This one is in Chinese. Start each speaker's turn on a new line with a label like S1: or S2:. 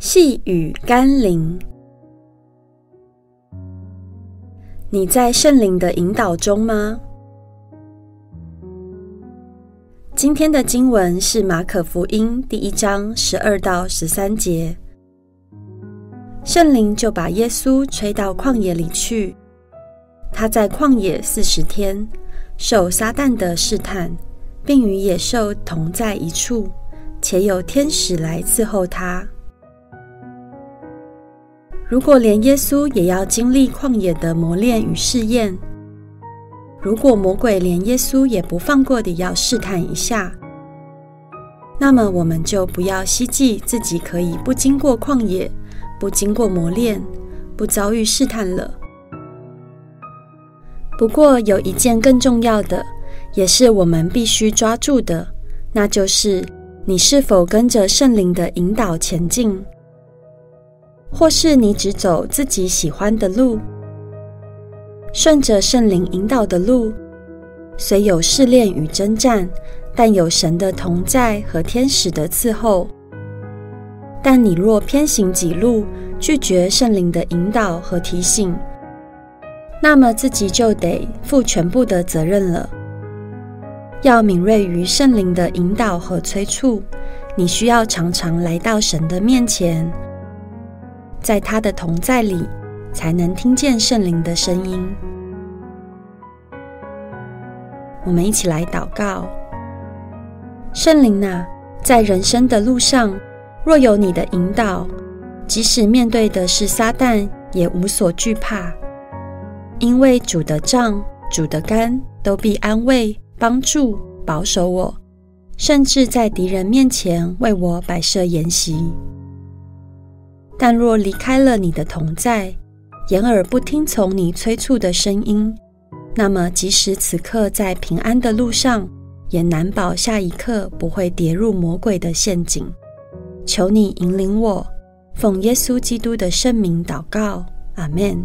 S1: 细雨甘霖，你在圣灵的引导中吗？今天的经文是马可福音第一章十二到十三节。圣灵就把耶稣吹到旷野里去，他在旷野四十天，受撒旦的试探，并与野兽同在一处，且有天使来伺候他。如果连耶稣也要经历旷野的磨练与试验，如果魔鬼连耶稣也不放过的要试探一下，那么我们就不要希冀自己可以不经过旷野，不经过磨练，不遭遇试探了。不过有一件更重要的，也是我们必须抓住的，那就是你是否跟着圣灵的引导前进，或是你只走自己喜欢的路。顺着圣灵引导的路，虽有试炼与征战，但有神的同在和天使的伺候。但你若偏行己路，拒绝圣灵的引导和提醒，那么自己就得负全部的责任了。要敏锐于圣灵的引导和催促，你需要常常来到神的面前，在他的同在里。才能听见圣灵的声音。我们一起来祷告：圣灵啊，在人生的路上，若有你的引导，即使面对的是撒旦，也无所惧怕，因为主的杖、主的竿都必安慰、帮助、保守我，甚至在敌人面前为我摆设筵席。但若离开了你的同在，掩耳不听从你催促的声音，那么即使此刻在平安的路上，也难保下一刻不会跌入魔鬼的陷阱。求你引领我，奉耶稣基督的圣名祷告，阿门。